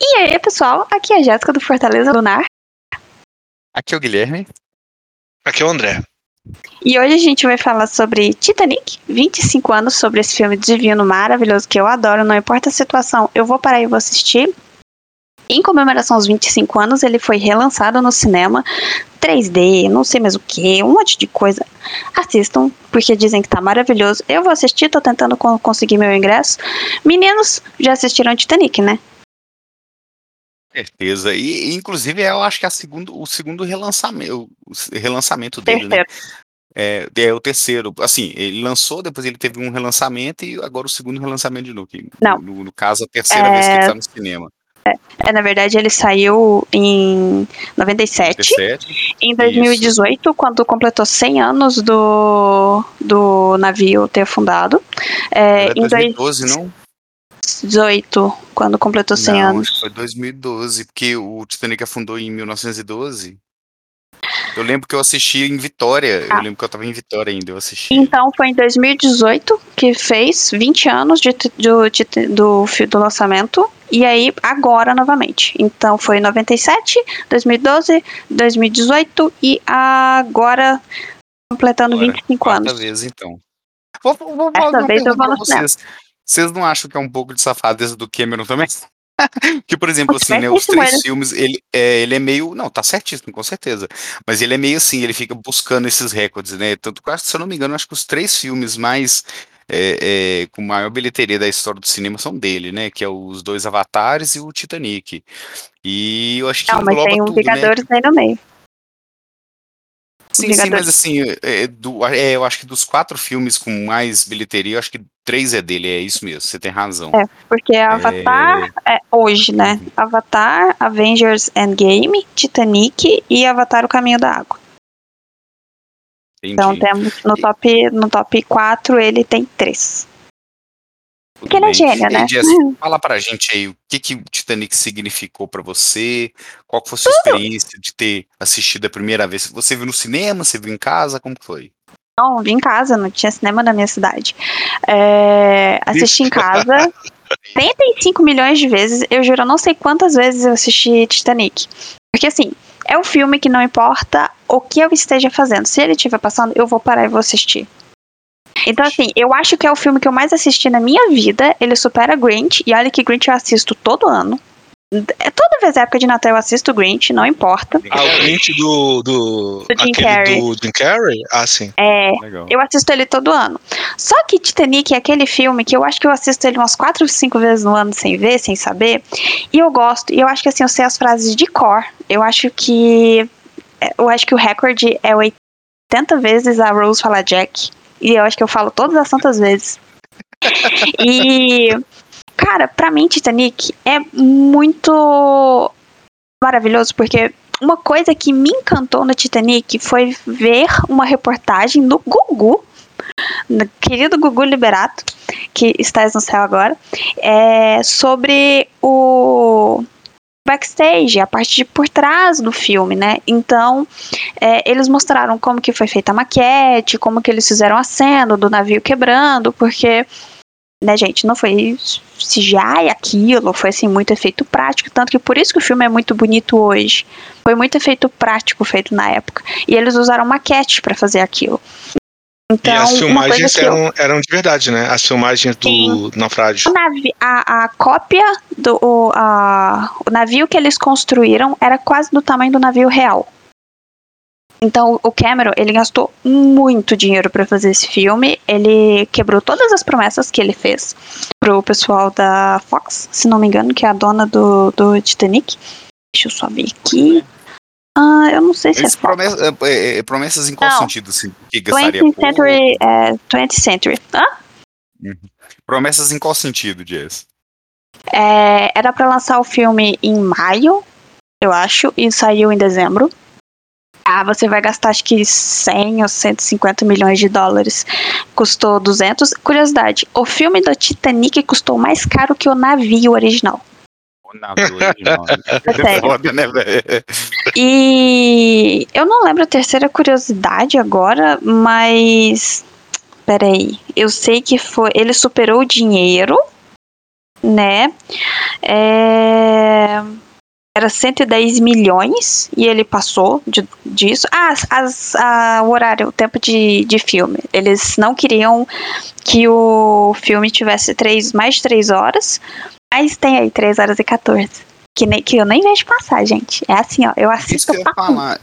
E aí, pessoal, aqui é a Jéssica do Fortaleza Lunar. Aqui é o Guilherme. Aqui é o André. E hoje a gente vai falar sobre Titanic, 25 anos sobre esse filme divino, maravilhoso, que eu adoro, não importa a situação, eu vou parar e vou assistir. Em comemoração aos 25 anos, ele foi relançado no cinema, 3D, não sei mais o que, um monte de coisa. Assistam, porque dizem que tá maravilhoso. Eu vou assistir, tô tentando conseguir meu ingresso. Meninos, já assistiram Titanic, né? Certeza. E, inclusive, eu acho que é a segundo, o segundo relançamento, o relançamento dele, né? É, é, o terceiro. Assim, ele lançou, depois ele teve um relançamento e agora o segundo relançamento de novo. Não. No, no caso, a terceira é... vez que ele tá no cinema. É, é, na verdade, ele saiu em 97. 97 em 2018, isso. quando completou 100 anos do, do navio ter afundado. É, é em 2012, dois... não? 2018, quando completou 100 Não, anos. Acho que foi 2012, porque o Titanic afundou em 1912. Eu lembro que eu assisti em Vitória. Ah. Eu lembro que eu tava em Vitória ainda, eu assisti. Então foi em 2018 que fez 20 anos de, do, de, do, do lançamento. E aí, agora novamente. Então foi 97, 2012, 2018 e agora completando agora, 25 anos. vez, então. Vou, vou, vou Essa vez eu vou no vocês. Cinema. Vocês não acham que é um pouco de safadeza do Cameron também? que, por exemplo, assim, né, os três filmes, ele é, ele é meio. Não, tá certíssimo, com certeza. Mas ele é meio assim, ele fica buscando esses recordes, né? Tanto que, se eu não me engano, acho que os três filmes mais. É, é, com maior bilheteria da história do cinema são dele, né? Que é os dois Avatares e o Titanic. E eu acho que. Não, mas tem um tudo, né? Vingadores né? aí no meio. Sim, sim, mas assim, é, do, é, eu acho que dos quatro filmes com mais bilheteria, eu acho que três é dele, é isso mesmo, você tem razão. É, porque Avatar é, é hoje, né? Uhum. Avatar, Avengers Endgame, Titanic e Avatar O Caminho da Água. Entendi. Então temos no top, no top 4 ele tem três. Porque ele é gênio, né? Jess, fala pra gente aí o que, que o Titanic significou para você, qual foi a sua experiência de ter assistido a primeira vez. Você viu no cinema, você viu em casa, como foi? Não, vi em casa, não tinha cinema na minha cidade. É, assisti em casa 35 milhões de vezes, eu juro, eu não sei quantas vezes eu assisti Titanic. Porque assim, é um filme que não importa o que eu esteja fazendo. Se ele estiver passando, eu vou parar e vou assistir. Então, assim, eu acho que é o filme que eu mais assisti na minha vida. Ele supera Grinch. E olha que Grinch eu assisto todo ano. É toda vez época de Natal eu assisto Grinch, não importa. Ah, o Grinch do. Do, do Jim Carrey. Do Jim Carrey? Ah, sim. É, Legal. eu assisto ele todo ano. Só que Titanic é aquele filme que eu acho que eu assisto ele umas 4 ou 5 vezes no ano sem ver, sem saber. E eu gosto. E eu acho que assim, eu sei as frases de cor. Eu acho que. Eu acho que o recorde é 80 vezes a Rose fala Jack. E eu acho que eu falo todas as tantas vezes. e, cara, pra mim, Titanic é muito maravilhoso, porque uma coisa que me encantou no Titanic foi ver uma reportagem no Gugu, querido Gugu Liberato, que está no céu agora, é, sobre o backstage, a parte de por trás do filme, né? Então, é, eles mostraram como que foi feita a maquete, como que eles fizeram a cena do navio quebrando, porque, né, gente, não foi CGI aquilo, foi assim muito efeito prático, tanto que por isso que o filme é muito bonito hoje. Foi muito efeito prático feito na época. E eles usaram maquete para fazer aquilo. Então, e as filmagens eram, eu... eram de verdade, né? As filmagens do Sim. naufrágio. A, a, cópia do o, a, o navio que eles construíram era quase do tamanho do navio real. Então o Cameron ele gastou muito dinheiro para fazer esse filme. Ele quebrou todas as promessas que ele fez pro pessoal da Fox, se não me engano, que é a dona do, do Titanic. Deixa eu só ver aqui. Ah, eu não sei se Eles é promessas, é, é, é, promessas em qual não. sentido, assim? Que gastaria 20th Century, é, 20th Century. Hã? Uhum. Promessas em qual sentido, Jess? É, era para lançar o filme em maio, eu acho, e saiu em dezembro. Ah, você vai gastar acho que 100 ou 150 milhões de dólares. Custou 200. Curiosidade, o filme do Titanic custou mais caro que o navio original. É né, e eu não lembro a terceira curiosidade agora, mas. Peraí. Eu sei que foi. Ele superou o dinheiro, né? É... era 110 milhões e ele passou de, disso. Ah, as, a, o horário, o tempo de, de filme. Eles não queriam que o filme tivesse três, mais de 3 horas, mas tem aí 3 horas e 14. Que, nem, que eu nem vejo passar, gente. É assim, ó. Eu assisto Isso que eu ia falar.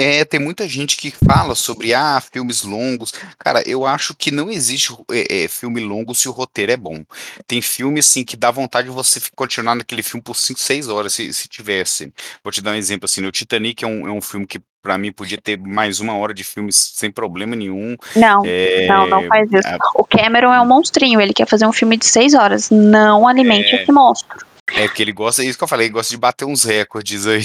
É, tem muita gente que fala sobre ah, filmes longos. Cara, eu acho que não existe é, é, filme longo se o roteiro é bom. Tem filme assim que dá vontade de você continuar naquele filme por 5, 6 horas, se, se tivesse. Vou te dar um exemplo assim, o Titanic é um, é um filme que para mim podia ter mais uma hora de filme sem problema nenhum. Não, é, não, não faz isso. O Cameron é um monstrinho, ele quer fazer um filme de 6 horas. Não alimente é, esse monstro. É porque ele gosta, é isso que eu falei, ele gosta de bater uns recordes aí.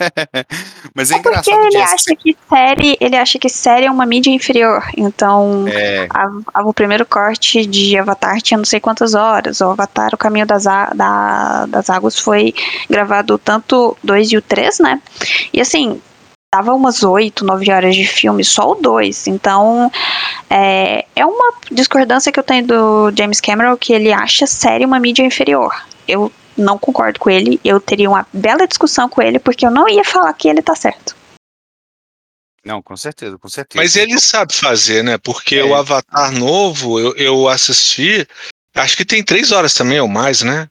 Mas é, é engraçado. Porque ele acha que série, ele acha que série é uma mídia inferior. Então, é. a, a, o primeiro corte de Avatar tinha não sei quantas horas. O Avatar, o Caminho das, da, das Águas foi gravado tanto 2 e o 3, né? E assim, dava umas 8, 9 horas de filme, só o 2. Então, é, é uma discordância que eu tenho do James Cameron, que ele acha série uma mídia inferior eu não concordo com ele, eu teria uma bela discussão com ele, porque eu não ia falar que ele tá certo. Não, com certeza, com certeza. Mas ele sabe fazer, né? Porque é. o Avatar novo, eu, eu assisti, acho que tem três horas também ou mais, né?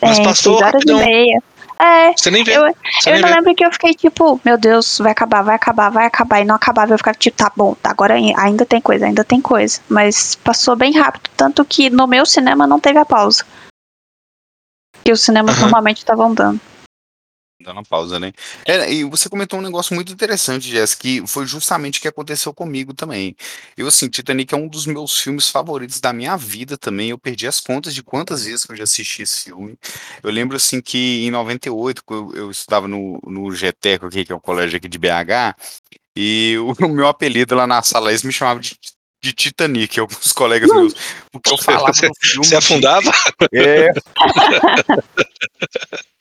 Mas é, passou horas rapidão. e meia. É, Você nem vê. Eu, Você eu ainda lembro que eu fiquei tipo, meu Deus, vai acabar, vai acabar, vai acabar, e não acabava. Eu ficava tipo, tá bom, agora ainda tem coisa, ainda tem coisa. Mas passou bem rápido, tanto que no meu cinema não teve a pausa que os cinemas uhum. normalmente estavam dando. Dando pausa, né? É, e você comentou um negócio muito interessante, Jess, que foi justamente o que aconteceu comigo também. Eu, assim, Titanic é um dos meus filmes favoritos da minha vida também. Eu perdi as contas de quantas vezes que eu já assisti esse filme. Eu lembro, assim, que em 98, eu, eu estudava no, no GTECO aqui, que é um colégio aqui de BH, e o, o meu apelido lá na sala, eles me chamavam de de Titanic, alguns colegas meus. Porque eu falava você, no filme. Você afundava? É.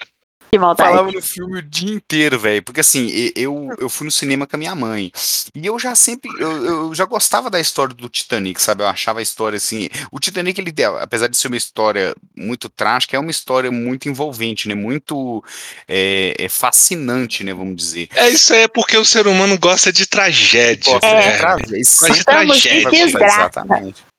Que maldade. Falava no filme o dia inteiro, velho. Porque assim, eu, eu fui no cinema com a minha mãe. E eu já sempre. Eu, eu, já gostava da história do Titanic, sabe? Eu achava a história assim. O Titanic, ele, apesar de ser uma história muito trágica, é uma história muito envolvente, né? Muito é, é fascinante, né? Vamos dizer. É isso aí, é porque o ser humano gosta de tragédia. Gosta é. de tragédia. Gosta de tragédia. Exatamente.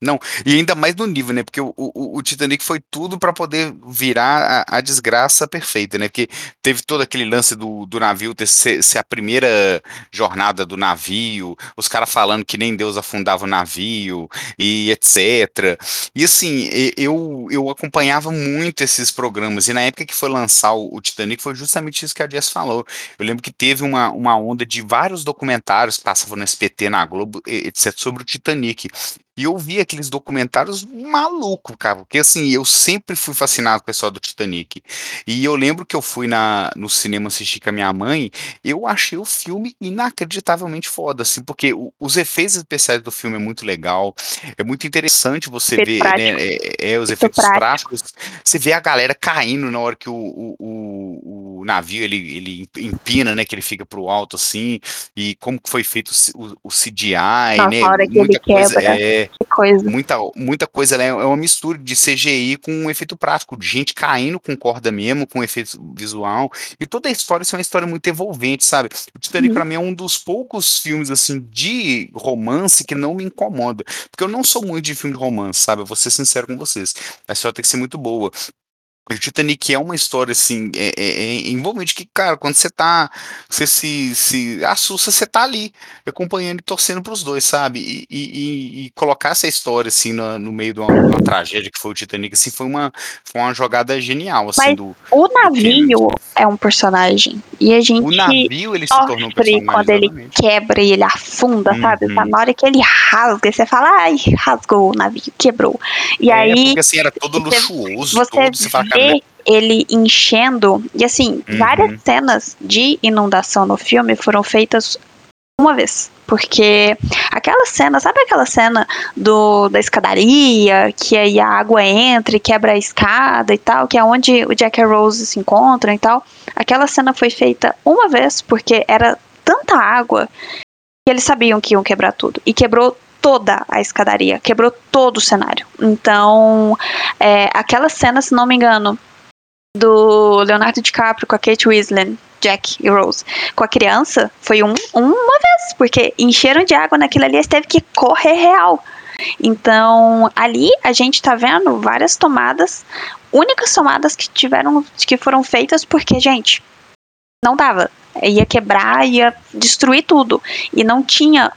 Não, e ainda mais no nível, né? Porque o, o, o Titanic foi tudo para poder virar a, a, desgraça perfeita, né? Porque teve todo aquele lance do, do navio ter ser, ser a primeira jornada do navio, os caras falando que nem Deus afundava o navio e etc. E assim, eu, eu acompanhava muito esses programas, e na época que foi lançar o, o Titanic foi justamente isso que a Jess falou. Eu lembro que teve uma, uma onda de vários documentários que passavam no SPT, na Globo, etc., sobre o Titanic. E eu vi aqueles documentários maluco, cara, porque assim, eu sempre fui fascinado com o pessoal do Titanic. E eu lembro que eu fui na, no cinema assistir com a minha mãe, eu achei o filme inacreditavelmente foda, assim, porque o, os efeitos especiais do filme é muito legal, é muito interessante você ver, né, é, é, os efeitos práticos. Você vê a galera caindo na hora que o, o, o, navio ele, ele empina, né, que ele fica pro alto assim, e como foi feito o, o CGI, Nossa, né, hora que ele coisa, quebra. É, coisa. Muita, muita coisa, né? É uma mistura de CGI com um efeito prático, de gente caindo com corda mesmo, com efeito visual. E toda a história é uma história muito envolvente, sabe? O Titanic, uhum. pra mim, é um dos poucos filmes, assim, de romance que não me incomoda. Porque eu não sou muito de filme de romance, sabe? Eu vou ser sincero com vocês. A história tem que ser muito boa. O Titanic é uma história assim, é, é, é envolvente que, cara, quando você tá, você se, se assusta, você tá ali, acompanhando e torcendo pros dois, sabe? E, e, e colocar essa história assim no, no meio de uma, uma, tragédia que foi o Titanic, assim, foi uma, foi uma jogada genial, assim, Mas do. O navio é um personagem. E a gente. O navio ele se tornou um personagem. Quando exatamente. ele quebra e ele afunda, uhum. sabe? Tá na hora que ele rasga, você fala, ai, rasgou o navio, quebrou. E é, aí. Porque assim, era todo luxuoso, você todo, você fala, vê ele enchendo. E assim, uhum. várias cenas de inundação no filme foram feitas uma vez. Porque aquela cena, sabe aquela cena do, da escadaria, que aí a água entra e quebra a escada e tal, que é onde o Jack e a Rose se encontram e tal. Aquela cena foi feita uma vez, porque era tanta água que eles sabiam que iam quebrar tudo. E quebrou toda a escadaria, quebrou todo o cenário. Então, é, aquela cena, se não me engano, do Leonardo DiCaprio com a Kate Winslet, Jack e Rose, com a criança, foi um, uma vez, porque encheram de água naquilo ali, eles teve que correr real. Então, ali a gente tá vendo várias tomadas, únicas tomadas que tiveram, que foram feitas porque, gente, não dava. Ia quebrar, ia destruir tudo. E não tinha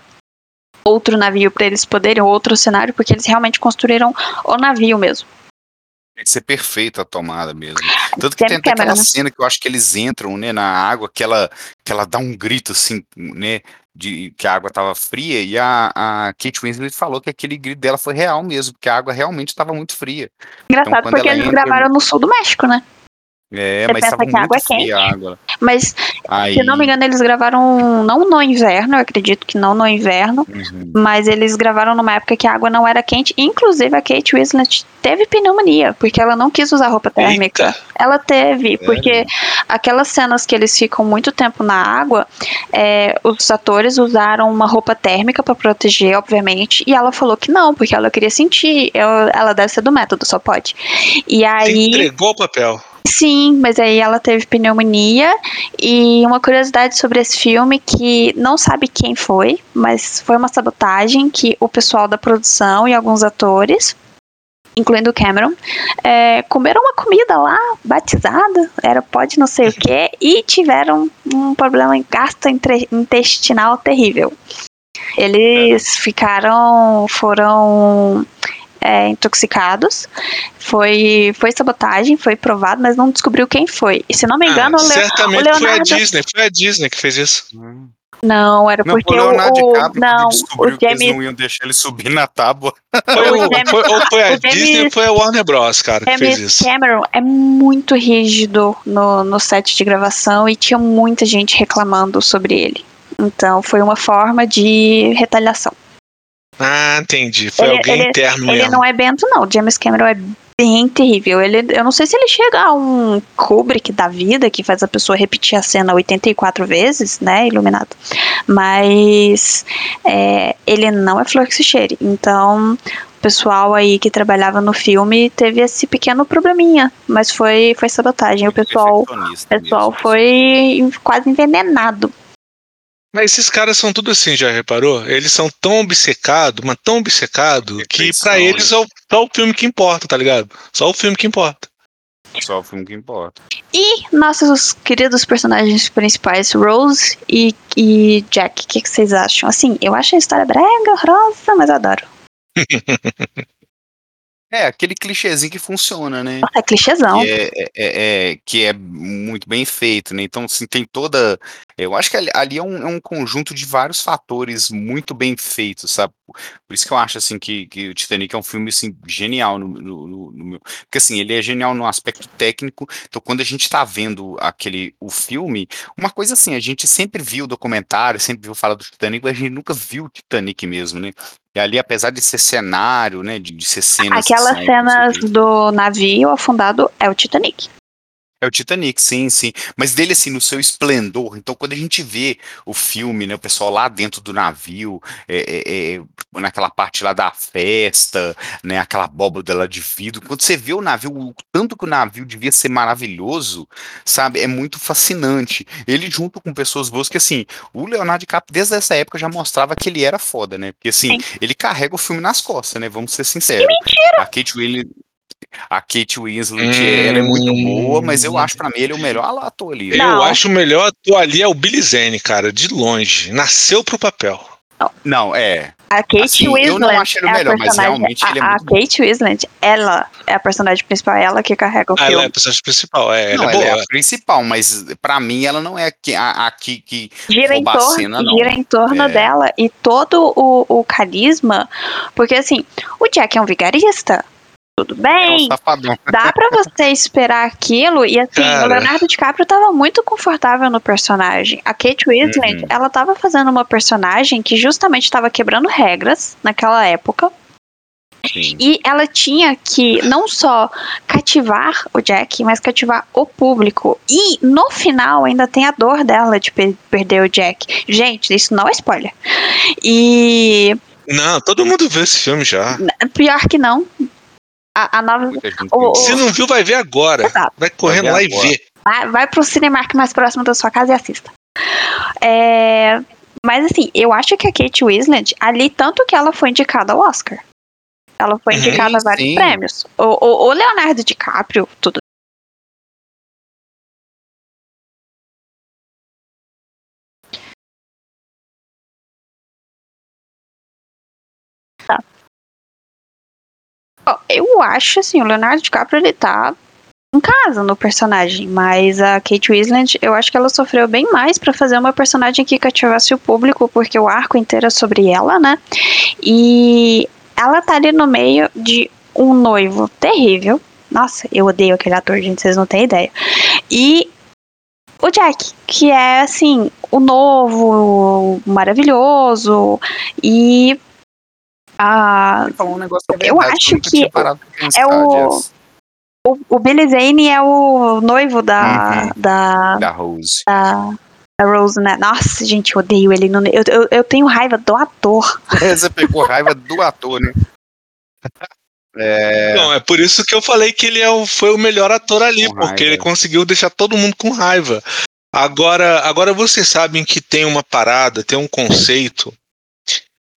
outro navio para eles poderem, outro cenário, porque eles realmente construíram o navio mesmo. Tem que ser perfeita a tomada mesmo. Tanto que tem até aquela né? cena que eu acho que eles entram, né, na água, que ela, que ela dá um grito assim, né, de que a água estava fria, e a, a Kate Winslet falou que aquele grito dela foi real mesmo, porque a água realmente estava muito fria. Engraçado, então, porque eles entra, gravaram no sul do México, né? É, Você mas estava muito água é quente. água. Mas, Aí... se não me engano, eles gravaram não no inverno, eu acredito que não no inverno, uhum. mas eles gravaram numa época que a água não era quente. Inclusive, a Kate Winslet teve pneumonia, porque ela não quis usar roupa térmica. Eita. Ela teve, porque é. aquelas cenas que eles ficam muito tempo na água, é, os atores usaram uma roupa térmica para proteger, obviamente, e ela falou que não, porque ela queria sentir. Eu, ela deve ser do método, só pode. E aí. Você entregou o papel. Sim, mas aí ela teve pneumonia e uma curiosidade sobre esse filme que não sabe quem foi, mas foi uma sabotagem que o pessoal da produção e alguns atores, incluindo o Cameron, é, comeram uma comida lá batizada, era pode não sei o que, e tiveram um problema em gastrointestinal terrível. Eles ficaram, foram é, intoxicados. Foi, foi sabotagem, foi provado, mas não descobriu quem foi. E se não me ah, engano, ah, o, o Leonardo... foi a Disney, foi a Disney que fez isso. Não, era não, porque o Leonardo o, DiCaprio não, descobriu o James... que eles não iam deixar ele subir na tábua. Foi, o, James... foi, ou foi a Disney ou foi a Warner Bros, cara, James que fez isso. Cameron é muito rígido no, no set de gravação e tinha muita gente reclamando sobre ele. Então foi uma forma de retaliação. Ah, entendi. Foi ele, alguém ele, interno ele mesmo. Ele não é bento, não. James Cameron é bem terrível. Ele, eu não sei se ele chega a um Kubrick da vida, que faz a pessoa repetir a cena 84 vezes, né, iluminado. Mas é, ele não é flor que se cheire. Então, o pessoal aí que trabalhava no filme teve esse pequeno probleminha, mas foi, foi sabotagem. O pessoal, pessoal foi quase envenenado mas esses caras são tudo assim, já reparou? Eles são tão obcecados, mas tão obcecados, que para eles é o, só o filme que importa, tá ligado? Só o filme que importa. Só o filme que importa. E nossos queridos personagens principais, Rose e, e Jack, o que, que, vocês acham? Assim, eu acho a história brega, horrorosa, mas eu adoro. É, aquele clichêzinho que funciona, né? É clichêzão. Que é, é, é, é, que é muito bem feito, né? Então, assim, tem toda. Eu acho que ali, ali é, um, é, um, conjunto de vários fatores muito bem feitos, sabe? Por isso que eu acho, assim, que, que o Titanic é um filme, assim, genial no, no, no, meu. Porque, assim, ele é genial no aspecto técnico. Então, quando a gente tá vendo aquele, o filme, uma coisa assim, a gente sempre viu o documentário, sempre viu falar do Titanic, mas a gente nunca viu o Titanic mesmo, né? E ali, apesar de ser cenário, né, de, de ser cenas... Aquelas cenas do navio afundado é o Titanic. É o Titanic, sim, sim. Mas dele, assim, no seu esplendor. Então, quando a gente vê o filme, né, o pessoal lá dentro do navio, é, é, é, naquela parte lá da festa, né, aquela abóbora lá de vidro, quando você vê o navio, o tanto que o navio devia ser maravilhoso, sabe, é muito fascinante. Ele junto com pessoas boas, que assim, o Leonardo DiCaprio, desde essa época, já mostrava que ele era foda, né, porque assim, sim. ele carrega o filme nas costas, né, vamos ser sinceros. Que mentira! A Kate Williams a Kate Winslet, hum... ela é muito boa, mas eu acho para mim ele é o melhor ator ali. Não. Eu acho o melhor ator ali é o Billy Zane, cara, de longe. Nasceu pro papel. Não, é. A Kate assim, Winslet. Eu não acho ele o é melhor, mas realmente a, ele é muito A Kate Winslet, ela é a personagem principal, ela que carrega o ah, filme. Ela é a personagem principal, é. Não, ela, é, ela é a principal, mas pra mim ela não é a, a que, que gira em torno, cena, gira em torno é. dela e todo o, o carisma, porque assim, o Jack é um vigarista, tudo bem. É um dá para você esperar aquilo. E assim, Cara. o Leonardo DiCaprio tava muito confortável no personagem. A Kate Winslet, uhum. ela tava fazendo uma personagem que justamente estava quebrando regras naquela época. Sim. E ela tinha que não só cativar o Jack, mas cativar o público. E no final ainda tem a dor dela de per perder o Jack. Gente, isso não é spoiler. E. Não, todo mundo vê esse filme já. Pior que não. A, a, nova. O, Se não viu, vai ver agora. Exato. Vai correndo vai lá agora. e vê. Vai, vai pro Cinemark mais próximo da sua casa e assista. É, mas assim, eu acho que a Kate Winslet, ali, tanto que ela foi indicada ao Oscar. Ela foi uhum, indicada a vários sim. prêmios. O, o, o Leonardo DiCaprio, tudo Eu acho, assim, o Leonardo DiCaprio, ele tá em casa no personagem, mas a Kate Winslet, eu acho que ela sofreu bem mais para fazer uma personagem que cativasse o público, porque o arco inteiro é sobre ela, né? E ela tá ali no meio de um noivo terrível. Nossa, eu odeio aquele ator, gente, vocês não têm ideia. E o Jack, que é assim, o novo, maravilhoso e ah, um negócio que é verdade, eu acho que, que é o, o, o Billy Zane é o noivo da. Uhum. Da, da Rose. Da, da Rose, né? Nossa, gente, eu odeio ele. No, eu, eu, eu tenho raiva do ator. É, você pegou raiva do ator, né? É... Não, é por isso que eu falei que ele é o, foi o melhor ator ali, com porque raiva. ele conseguiu deixar todo mundo com raiva. Agora, agora vocês sabem que tem uma parada, tem um conceito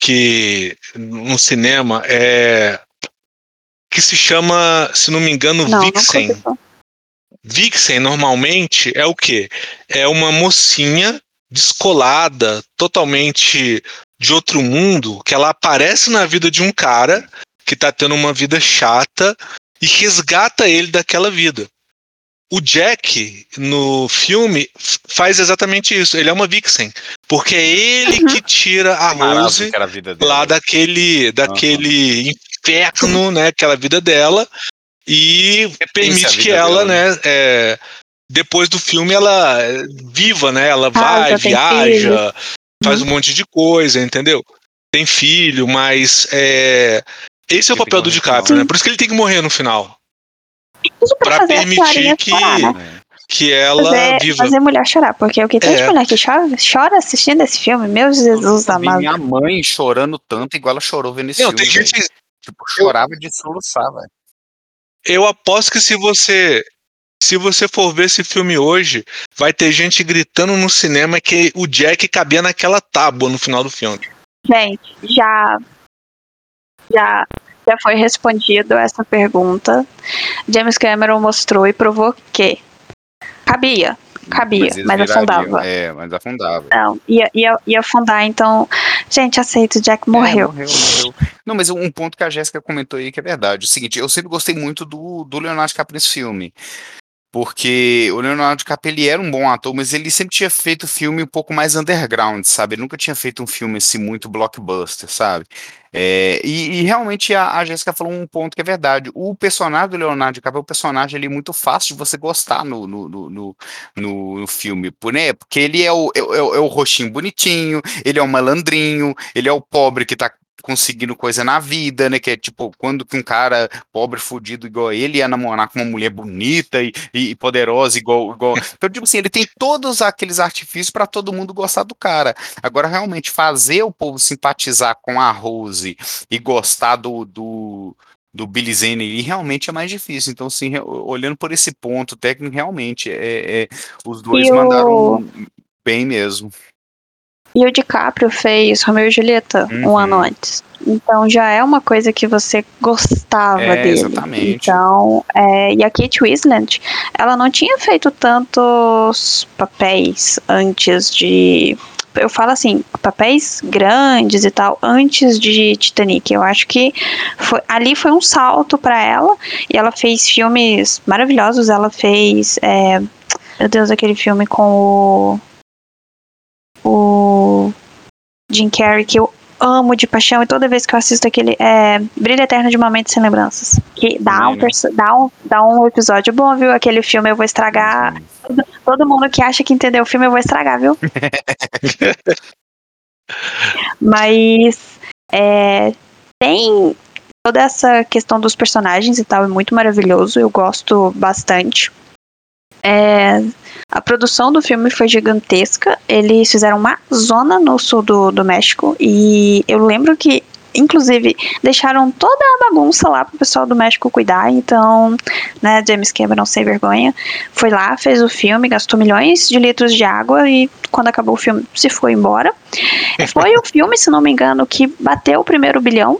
que no cinema é que se chama, se não me engano, não, Vixen. Não Vixen normalmente é o quê? É uma mocinha descolada, totalmente de outro mundo, que ela aparece na vida de um cara que tá tendo uma vida chata e resgata ele daquela vida. O Jack, no filme, faz exatamente isso. Ele é uma vixen. Porque é ele uhum. que tira a Rose lá daquele, daquele uhum inferno, né? Aquela vida dela. E permite que ela, dela, né? É, depois do filme, ela viva, né? Ela ah, vai, viaja, faz um monte de coisa, entendeu? Tem filho, mas é, esse é o papel do DiCaprio, né? Por isso que ele tem que morrer no final. Pra permitir que, né? que ela fazer, viva. Fazer mulher chorar, porque o que tem é. de mulher que chora, chora assistindo esse filme, meu Jesus amado. Minha mãe chorando tanto igual ela chorou vendo esse Não, filme. Tem gente, Tipo, chorava de soluçar, velho. Eu aposto que se você se você for ver esse filme hoje, vai ter gente gritando no cinema que o Jack cabia naquela tábua no final do filme. Gente, já já já foi respondido essa pergunta. James Cameron mostrou e provou que cabia cabia, mas, mas afundava. É, mas afundava. Não, ia, ia, ia afundar, então. Gente, aceito, Jack morreu. É, morreu, morreu. Não, mas um ponto que a Jéssica comentou aí que é verdade. É o seguinte, eu sempre gostei muito do, do Leonardo DiCaprio nesse filme. Porque o Leonardo DiCaprio ele era um bom ator, mas ele sempre tinha feito filme um pouco mais underground, sabe? Ele nunca tinha feito um filme assim muito blockbuster, sabe? É, e, e, realmente a, a Jéssica falou um ponto que é verdade. O personagem do Leonardo DiCaprio é um personagem ali muito fácil de você gostar no, no, no, no, no filme, né? Porque ele é o, é, é, é o roxinho bonitinho, ele é o malandrinho, ele é o pobre que tá conseguindo coisa na vida, né? Que é tipo, quando que um cara pobre, fudido igual ele ia namorar com uma mulher bonita e, e poderosa igual, igual. Então, tipo assim, ele tem todos aqueles artifícios para todo mundo gostar do cara. Agora, realmente, fazer o povo simpatizar com a Rose e gostar do, do do Billy Zane realmente é mais difícil. Então, assim, olhando por esse ponto técnico, realmente, é, é os dois e mandaram o... bem mesmo. E o DiCaprio fez Romeo e Julieta uhum. um ano antes. Então já é uma coisa que você gostava é, dele. Exatamente. Então, é, e a Kate Winslet, ela não tinha feito tantos papéis antes de eu falo assim, papéis grandes e tal, antes de Titanic. Eu acho que foi, ali foi um salto para ela e ela fez filmes maravilhosos. Ela fez, é, meu Deus, aquele filme com o o Jim Carrey, que eu amo de paixão, e toda vez que eu assisto aquele é, Brilho Eterno de Momentos Sem Lembranças. Que dá um, dá, um, dá um episódio bom, viu? Aquele filme eu vou estragar. Todo, todo mundo que acha que entendeu o filme eu vou estragar, viu? Mas é, tem toda essa questão dos personagens e tal, é muito maravilhoso, eu gosto bastante. É, a produção do filme foi gigantesca. Eles fizeram uma zona no sul do, do México. E eu lembro que inclusive, deixaram toda a bagunça lá pro pessoal do México cuidar. Então, né, James Cameron, sem vergonha, foi lá, fez o filme, gastou milhões de litros de água e quando acabou o filme se foi embora. Foi o filme, se não me engano, que bateu o primeiro bilhão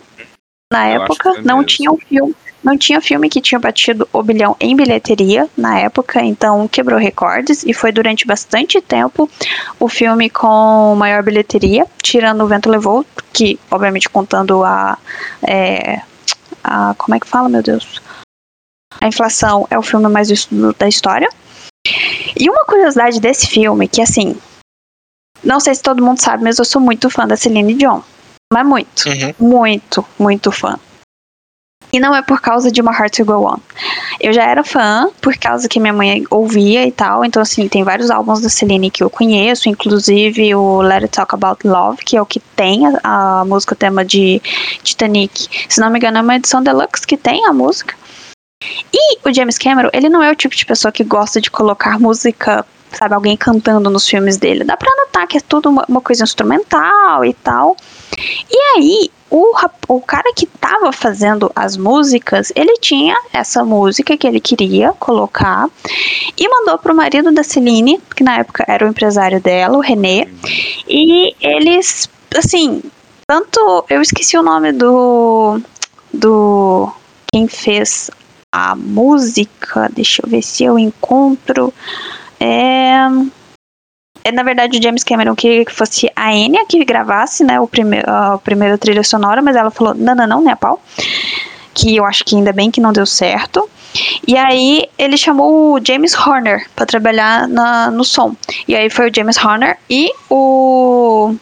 na Eu época. Não tinha um filme. Não tinha filme que tinha batido o bilhão em bilheteria na época, então quebrou recordes e foi durante bastante tempo o filme com maior bilheteria, tirando O Vento Levou, que obviamente contando a, é, a como é que fala, meu Deus? A inflação é o filme mais visto da história. E uma curiosidade desse filme, que assim, não sei se todo mundo sabe, mas eu sou muito fã da Celine Dion. Mas muito, uhum. muito, muito fã. E não é por causa de uma Heart to Go On. Eu já era fã, por causa que minha mãe ouvia e tal. Então, assim, tem vários álbuns da Celine que eu conheço, inclusive o Let It Talk About Love, que é o que tem a, a música tema de Titanic. Se não me engano, é uma edição deluxe que tem a música. E o James Cameron, ele não é o tipo de pessoa que gosta de colocar música, sabe, alguém cantando nos filmes dele. Dá pra notar que é tudo uma, uma coisa instrumental e tal. E aí, o, o cara que estava fazendo as músicas, ele tinha essa música que ele queria colocar e mandou pro marido da Celine, que na época era o empresário dela, o René, e eles, assim, tanto eu esqueci o nome do do quem fez a música, deixa eu ver se eu encontro é é, na verdade, o James Cameron queria que fosse a Enya que gravasse, né, o primeiro, a primeira trilha sonora, mas ela falou, não, não, não, né, pau. Que eu acho que ainda bem que não deu certo. E aí ele chamou o James Horner para trabalhar na, no som. E aí foi o James Horner e o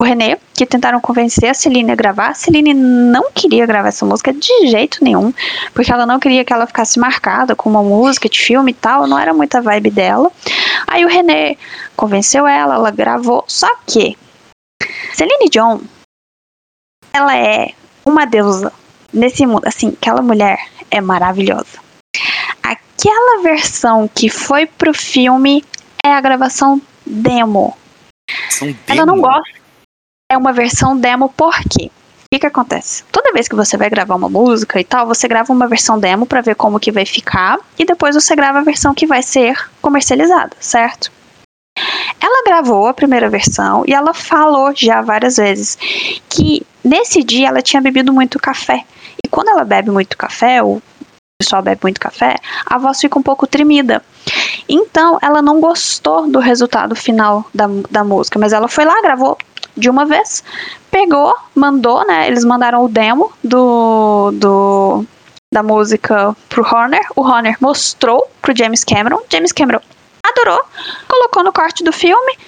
o René, que tentaram convencer a Celine a gravar. A Celine não queria gravar essa música de jeito nenhum, porque ela não queria que ela ficasse marcada com uma música de filme e tal, não era muita vibe dela. Aí o René convenceu ela, ela gravou, só que Celine Dion, ela é uma deusa nesse mundo, assim, aquela mulher é maravilhosa. Aquela versão que foi pro filme é a gravação demo. demo. Ela não gosta é uma versão demo porque o que, que acontece? Toda vez que você vai gravar uma música e tal, você grava uma versão demo para ver como que vai ficar e depois você grava a versão que vai ser comercializada, certo? Ela gravou a primeira versão e ela falou já várias vezes que nesse dia ela tinha bebido muito café. E quando ela bebe muito café, o pessoal bebe muito café, a voz fica um pouco tremida. Então, ela não gostou do resultado final da, da música, mas ela foi lá, gravou de uma vez, pegou, mandou, né? Eles mandaram o demo do, do da música pro Horner. O Horner mostrou pro James Cameron. James Cameron adorou, colocou no corte do filme.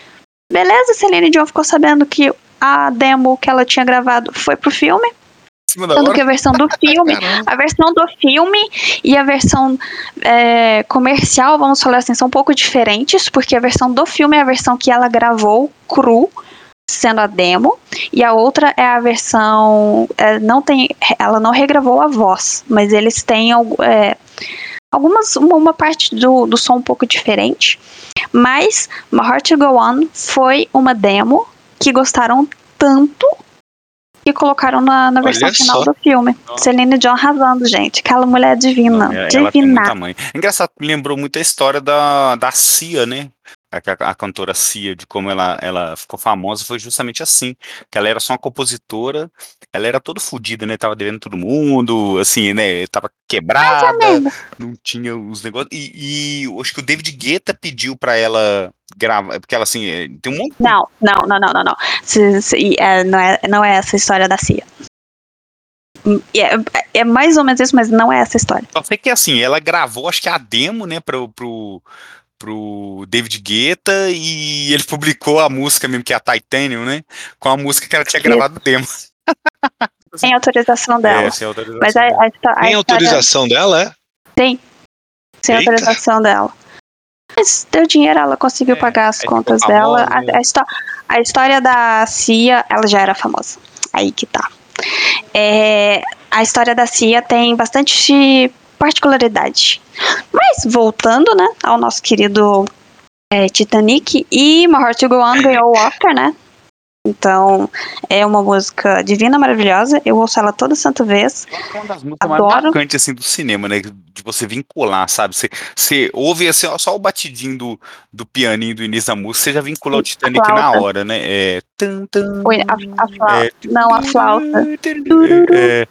Beleza, Celine Dion ficou sabendo que a demo que ela tinha gravado foi pro filme. Tanto que a versão do filme, a versão do filme e a versão é, comercial, vamos falar assim, são um pouco diferentes, porque a versão do filme é a versão que ela gravou cru, sendo a demo, e a outra é a versão. É, não tem, ela não regravou a voz, mas eles têm é, algumas. Uma, uma, parte do, do som um pouco diferente. Mas My Heart to Go On foi uma demo que gostaram tanto que colocaram na, na versão final do filme. Nossa. Celine John arrasando, gente. Aquela mulher divina. Não, ela, divina. Ela Engraçado, me lembrou muito a história da, da Cia, né? A, a cantora Cia, de como ela, ela ficou famosa, foi justamente assim, que ela era só uma compositora, ela era toda fodida, né, tava devendo todo mundo, assim, né, tava quebrada, não tinha os negócios, e, e acho que o David Guetta pediu pra ela gravar, porque ela, assim, é, tem um monte... Não, não, não, não, não, não, se, se, é, não, é, não é essa história da Cia. É, é, mais ou menos isso, mas não é essa história. Só sei que assim, ela gravou, acho que a demo, né, pro, pro, pro David Guetta e ele publicou a música mesmo, que é a Titanium, né? Com a música que ela tinha gravado no demo. Sem autorização dela. É, sem autorização Mas a, a, a, Tem autorização dela, é? Tem. Sem Eita. autorização dela. Mas deu dinheiro, ela conseguiu é, pagar as é contas dela. A, a, a, história da Cia, ela já era famosa. Aí que tá. É, a história da Cia tem bastante particularidade. Mas voltando, né, ao nosso querido é, Titanic e My Heart to Go On ganhou o Oscar, né? Então, é uma música divina, maravilhosa. Eu ouço ela toda santa vez. É uma das músicas Adoro. mais marcantes assim, do cinema, né? De você vincular, sabe? Você, você ouve assim, só o batidinho do, do pianinho do início da música, você já vincula o Titanic na hora, né? É, tum, tum, Oi, a, a flauta. É, não, a flauta. É,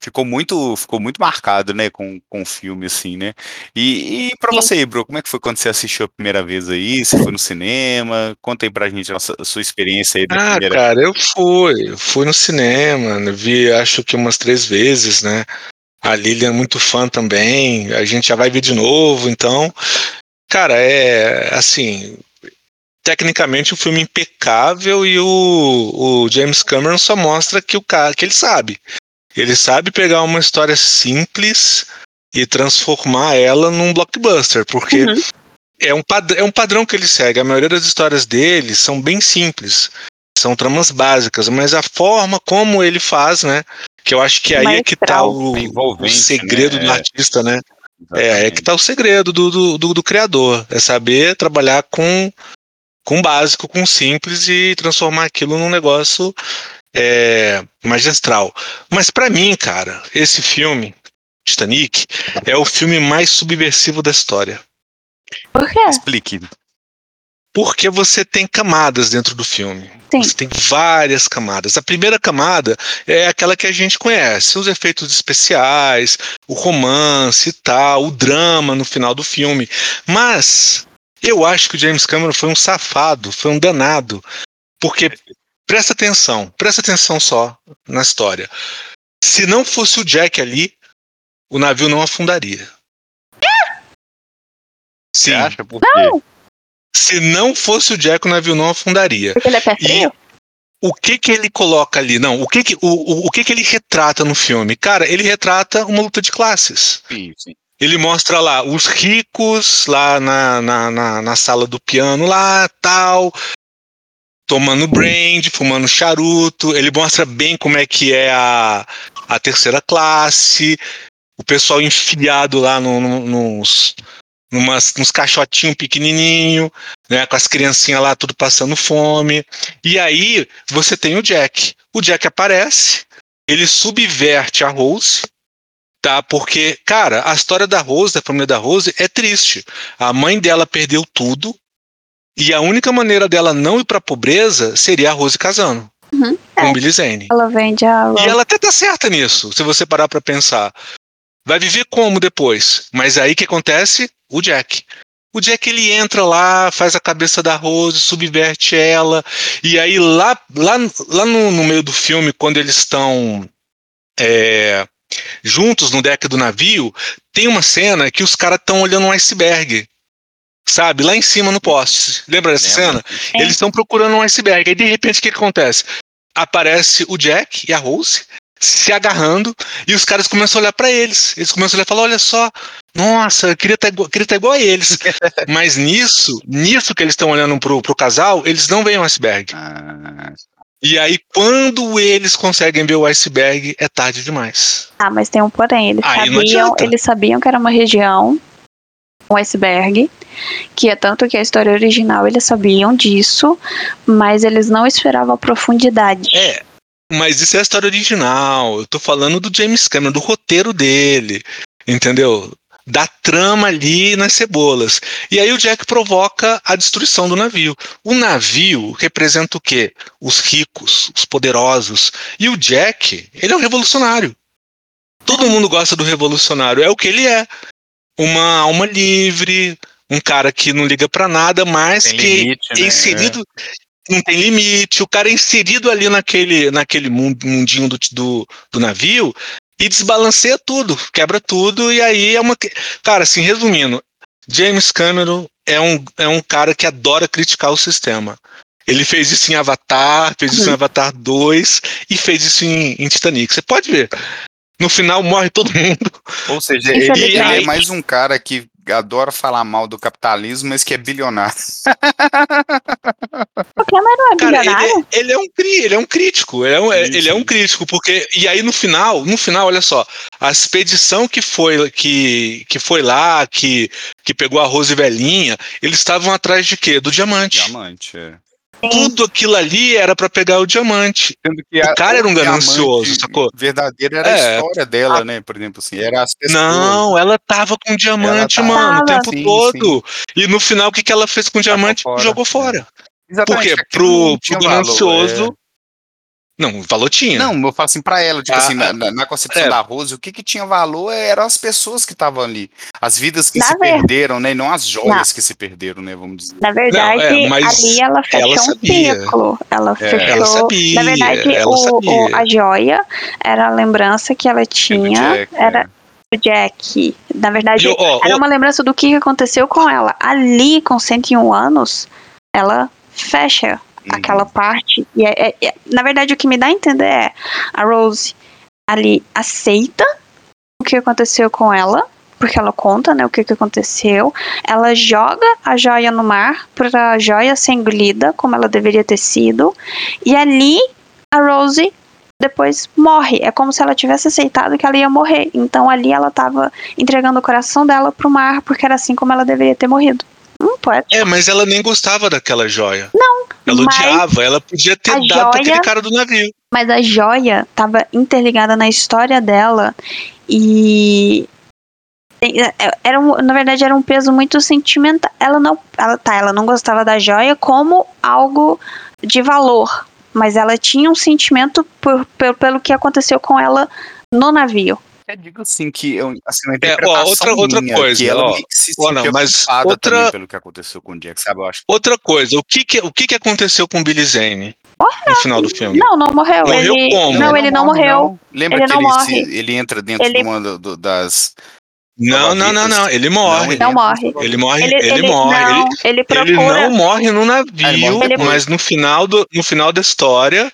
ficou, muito, ficou muito marcado, né? Com, com o filme, assim, né? E, e pra Sim. você, Bro, como é que foi quando você assistiu a primeira vez aí? Você foi no cinema? Conta aí pra gente a, a sua experiência aí. Ah, primeira... cara, eu fui. Eu fui no cinema, vi acho que umas três vezes, né? A Lilian é muito fã também, a gente já vai ver de novo, então, cara, é assim, tecnicamente o um filme impecável e o, o, James Cameron só mostra que o cara que ele sabe. Ele sabe pegar uma história simples e transformar ela num blockbuster, porque uhum. é, um é um padrão que ele segue. A maioria das histórias dele são bem simples são tramas básicas, mas a forma como ele faz, né? Que eu acho que aí Maestral. é que tá o, o segredo né? do artista, né? Exatamente. É, é que tá o segredo do, do, do, do, criador. É saber trabalhar com, com básico, com simples e transformar aquilo num negócio é, magistral. Mas para mim, cara, esse filme, Titanic, é o filme mais subversivo da história. Por quê? Explique. Porque você tem camadas dentro do filme. Sim. Você tem várias camadas. A primeira camada é aquela que a gente conhece, os efeitos especiais, o romance e tal, o drama no final do filme. Mas eu acho que o James Cameron foi um safado, foi um danado. Porque presta atenção, presta atenção só na história. Se não fosse o Jack ali, o navio não afundaria. Sim. Você acha por quê? Não. Se não fosse o Jack, o navio não afundaria. Porque ele é pé frio? o que que ele coloca ali? Não, o que que, o, o, o, que que ele retrata no filme? Cara, ele retrata uma luta de classes. Sim, sim. Ele mostra lá os ricos lá na, na, na, na sala do piano lá, tal, tomando brand, fumando charuto. Ele mostra bem como é que é a, a terceira classe, o pessoal enfiado lá no, no, nos, numas, uns caixotinhos pequenininho, né, com as criancinhas lá tudo passando fome. E aí você tem o Jack. O Jack aparece, ele subverte a Rose, tá? Porque, cara, a história da Rose, da família da Rose, é triste. A mãe dela perdeu tudo e a única maneira dela não ir para pobreza seria a Rose casando. Uhum, com é. Billy Zane. Ela vende a Rose. E ela até tá certa nisso, se você parar para pensar. Vai viver como depois? Mas aí que acontece? O Jack. O Jack ele entra lá, faz a cabeça da Rose, subverte ela, e aí lá, lá, lá no, no meio do filme, quando eles estão é, juntos no deck do navio, tem uma cena que os caras estão olhando um iceberg. Sabe, lá em cima no poste. Lembra dessa cena? É. Eles estão procurando um iceberg. Aí de repente o que acontece? Aparece o Jack e a Rose, se agarrando e os caras começam a olhar para eles. Eles começam a olhar e falar: olha só, nossa, eu queria estar tá igual, queria estar tá igual a eles. Mas nisso, nisso que eles estão olhando pro, pro casal, eles não veem o iceberg. Ah. E aí, quando eles conseguem ver o iceberg, é tarde demais. Ah, mas tem um porém. Eles, aí sabiam, eles sabiam que era uma região, um iceberg, que é tanto que a história original eles sabiam disso, mas eles não esperavam a profundidade. É, mas isso é a história original. Eu tô falando do James Cameron, do roteiro dele. Entendeu? Da trama ali nas cebolas. E aí o Jack provoca a destruição do navio. O navio representa o quê? Os ricos, os poderosos. E o Jack, ele é um revolucionário. Todo mundo gosta do revolucionário. É o que ele é. Uma alma livre, um cara que não liga para nada, mas Tem que limite, é né? Não tem limite, o cara é inserido ali naquele, naquele mundinho do, do, do navio e desbalanceia tudo, quebra tudo, e aí é uma. Cara, assim, resumindo, James Cameron é um, é um cara que adora criticar o sistema. Ele fez isso em Avatar, fez isso em uhum. Avatar 2 e fez isso em, em Titanic. Você pode ver. No final morre todo mundo. Ou seja, ele, ele é mais um cara que adora falar mal do capitalismo, mas que é bilionário. O Cameron é bilionário? Cara, ele, ele, é um, ele é um crítico, ele é um, ele é um crítico, porque. E aí no final, no final, olha só, a expedição que foi, que, que foi lá, que, que pegou a Rose Velhinha, eles estavam atrás de quê? Do diamante. Diamante, é. Tudo aquilo ali era para pegar o diamante. o cara era um ganancioso, sacou? Verdadeiro era é. a história dela, a... né? Por exemplo, assim, era as pessoas. Não, ela tava com diamante, tava... mano, o tempo sim, todo. Sim. E no final, o que, que ela fez com o diamante? Fora. Jogou fora. Exatamente. Porque pro, pro ganancioso. É não, valor tinha. Não, eu falo assim pra ela, tipo ah, assim, na, na concepção é. da Rose, o que que tinha valor eram as pessoas que estavam ali. As vidas que na se ver... perderam, né? E não as joias não. que se perderam, né? Vamos dizer. Na verdade, não, é, ali ela fechou ela um ciclo. Ela é, fechou. Ela sabia, na verdade, ela o, o, a joia era a lembrança que ela tinha. Jack, era. É. Jack. Na verdade, eu, ó, era ó, uma lembrança do que aconteceu com ela. Ali, com 101 anos, ela fecha aquela parte. E é, é, é, na verdade, o que me dá a entender é a Rose ali aceita o que aconteceu com ela, porque ela conta, né, o que, que aconteceu. Ela joga a joia no mar para a joia ser engolida, como ela deveria ter sido. E ali a Rose depois morre. É como se ela tivesse aceitado que ela ia morrer. Então ali ela estava entregando o coração dela pro mar, porque era assim como ela deveria ter morrido. É, mas ela nem gostava daquela joia. Não. Ela odiava, ela podia ter dado joia, aquele cara do navio. Mas a joia estava interligada na história dela e é, era um, na verdade era um peso muito sentimental. Ela não, ela tá, ela não gostava da joia como algo de valor, mas ela tinha um sentimento por, por, pelo que aconteceu com ela no navio. Eu digo assim que eu, assim, uma é, ó, outra, outra coisa, que ela ó, se ó, não, mas outra pelo que aconteceu com o Jack, sabe? Eu acho. Outra coisa, o que que, o que que aconteceu com o Billy Zane? Morreu. No final do filme. Não, não morreu. Morreu ele... como? Não, ele não, morreu. Não. Lembra ele que não ele, morre. Se, ele entra dentro ele... de uma do, das não, não, não, não. Ele morre. Não, morre. Ele morre. Ele, ele, ele morre. Não, ele, ele, procura... ele não morre no navio, mas no final, do, no final da história,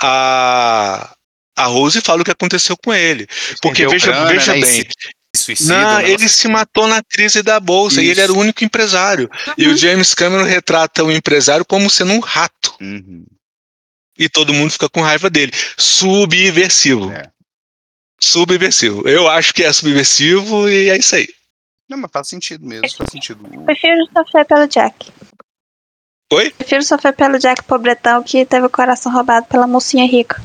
a, a Rose fala o que aconteceu com ele. Porque veja, grana, veja né, bem. Suicida, não, ele se matou na crise da bolsa Isso. e ele era o único empresário. Uhum. E o James Cameron retrata o empresário como sendo um rato. Uhum. E todo mundo fica com raiva dele. Subversivo. É. Subversivo. Eu acho que é subversivo e é isso aí. Não, mas faz sentido mesmo, faz sentido. Prefiro sofrer pelo Jack. Oi? Prefiro sofrer pelo Jack pobretão que teve o coração roubado pela mocinha rica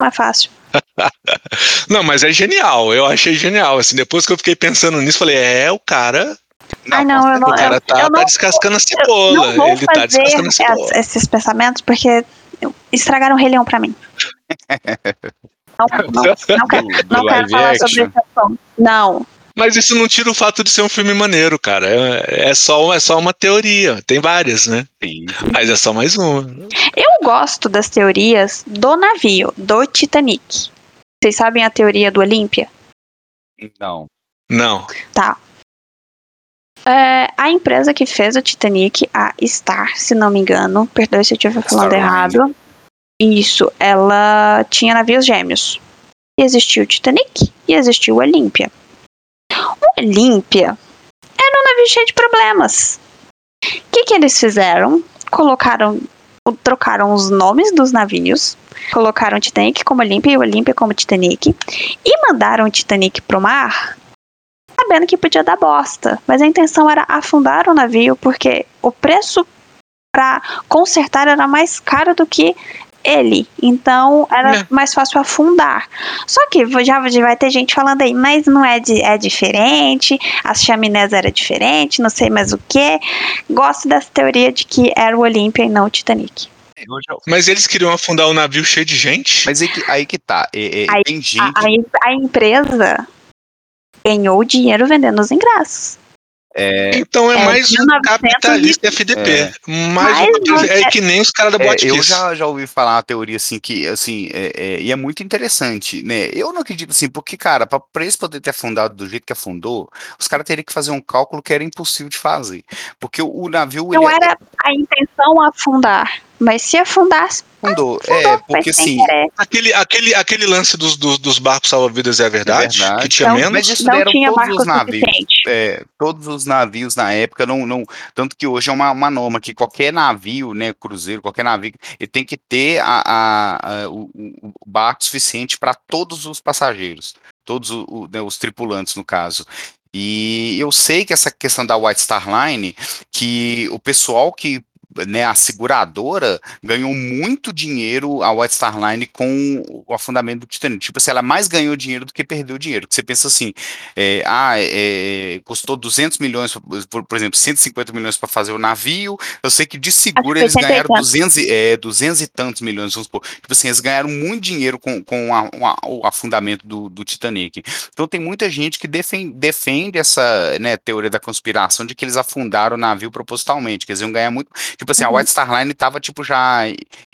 mais fácil. não, mas é genial. Eu achei genial. Assim, depois que eu fiquei pensando nisso, falei, é, o cara. Não, Ai, não, eu não, o cara tá, eu tá descascando a cebola. Ele tá descascando a cebola. Esses pensamentos, porque estragaram o Rei Leão pra mim. não, não, não, quero, não quero falar action. sobre esse Não, mas isso não tira o fato de ser um filme maneiro, cara. É, é, só, é só uma teoria. Tem várias, né? Sim. Mas é só mais uma. Eu gosto das teorias do navio, do Titanic. Vocês sabem a teoria do Olímpia? Não. Não. Tá. É, a empresa que fez o Titanic, a Star, se não me engano, perdoe se eu estiver falando Star errado. Isso, ela tinha navios gêmeos. Existiu o Titanic e existiu o Olímpia. Olímpia era um navio cheio de problemas. O que, que eles fizeram? Colocaram, trocaram os nomes dos navios, colocaram o Titanic como Olímpia e o Olímpia como Titanic, e mandaram o Titanic pro mar, sabendo que podia dar bosta. Mas a intenção era afundar o navio, porque o preço para consertar era mais caro do que ele. Então era é. mais fácil afundar. Só que já vai ter gente falando aí, mas não é, de, é diferente, as chaminés era diferente, não sei mais o que. Gosto dessa teoria de que era o Olímpia e não o Titanic. Mas eles queriam afundar o um navio cheio de gente? Mas aí que, aí que tá. É, é, aí, tem gente. A, a, a empresa ganhou dinheiro vendendo os ingressos. É, então é, é mais um capitalista FDP. É. Mais um, é que nem os caras da é, Eu já, já ouvi falar uma teoria assim que, assim, é, é, e é muito interessante, né? Eu não acredito assim, porque, cara, para eles poder ter afundado do jeito que afundou, os caras teriam que fazer um cálculo que era impossível de fazer. Porque o, o navio. Não era a intenção afundar. Mas se afundasse. Afundou. É, porque assim. Aquele, aquele, aquele lance dos, dos, dos barcos salva-vidas é verdade? É verdade. Que tinha não, menos? Mas isso não tinha todos os navios. É, todos os navios na época, não, não. Tanto que hoje é uma, uma norma que qualquer navio, né, cruzeiro, qualquer navio, ele tem que ter a, a, a o, o, barco suficiente para todos os passageiros. Todos o, né, os tripulantes, no caso. E eu sei que essa questão da White Star Line, que o pessoal que né, a seguradora ganhou muito dinheiro, a White Star Line, com o afundamento do Titanic. Tipo assim, ela mais ganhou dinheiro do que perdeu dinheiro. Você pensa assim, é, ah, é, custou 200 milhões, por, por exemplo, 150 milhões para fazer o navio, eu sei que de seguro eles ganharam 200, é, 200 e tantos milhões, vamos supor. Tipo assim, eles ganharam muito dinheiro com, com a, a, o afundamento do, do, Titanic. Então tem muita gente que defende, defende essa né, teoria da conspiração de que eles afundaram o navio propositalmente, que eles iam ganhar muito. Tipo assim, uhum. a White Star Line tava tipo já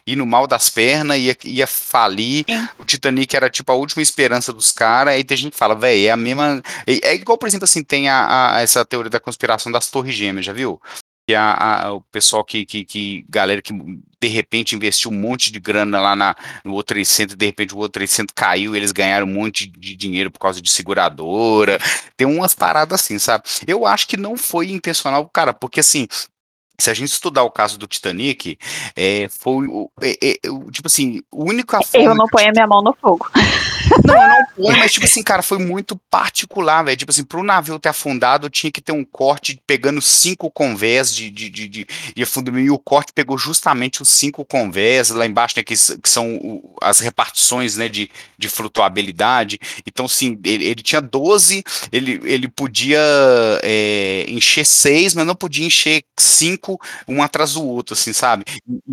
indo mal das pernas, ia, ia falir. Sim. O Titanic era tipo a última esperança dos caras. Aí tem gente que fala, velho, é a mesma. É, é, igual, por exemplo, assim, tem a, a, essa teoria da conspiração das Torres Gêmeas, já viu? que a, a, o pessoal que, que, que, galera que de repente investiu um monte de grana lá na, no outro Center, de repente o outro Center caiu, eles ganharam um monte de dinheiro por causa de seguradora, tem umas paradas assim, sabe? Eu acho que não foi intencional, cara, porque assim, se a gente estudar o caso do Titanic, é, foi o, é, é, tipo assim, o único Eu não ponho a minha mão no fogo. Não, eu não mas tipo assim, cara, foi muito particular, velho. Tipo assim, pro navio ter afundado, tinha que ter um corte pegando cinco convés de, de, de, de, de afundamento, e o corte pegou justamente os cinco convés lá embaixo, né, que, que são as repartições, né, de, de flutuabilidade. Então, sim, ele, ele tinha 12, ele, ele podia é, encher seis, mas não podia encher cinco um atrás do outro, assim, sabe?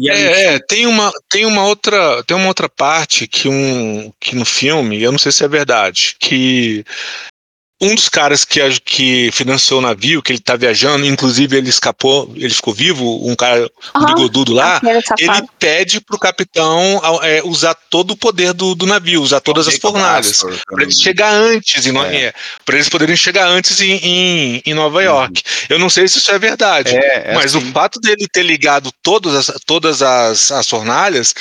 é, é, tem uma, tem uma outra, tem uma outra parte que um, que no filme, eu não sei se é verdade, que um dos caras que, que financiou o navio, que ele tá viajando, inclusive ele escapou, ele ficou vivo, um cara uhum. bigodudo lá, ele pede pro capitão é, usar todo o poder do, do navio, usar todas as fornalhas, para eles chegar antes, em, é. é para eles poderem chegar antes em, em, em Nova uhum. York. Eu não sei se isso é verdade, é, é mas assim. o fato dele ter ligado todas as, todas as, as fornalhas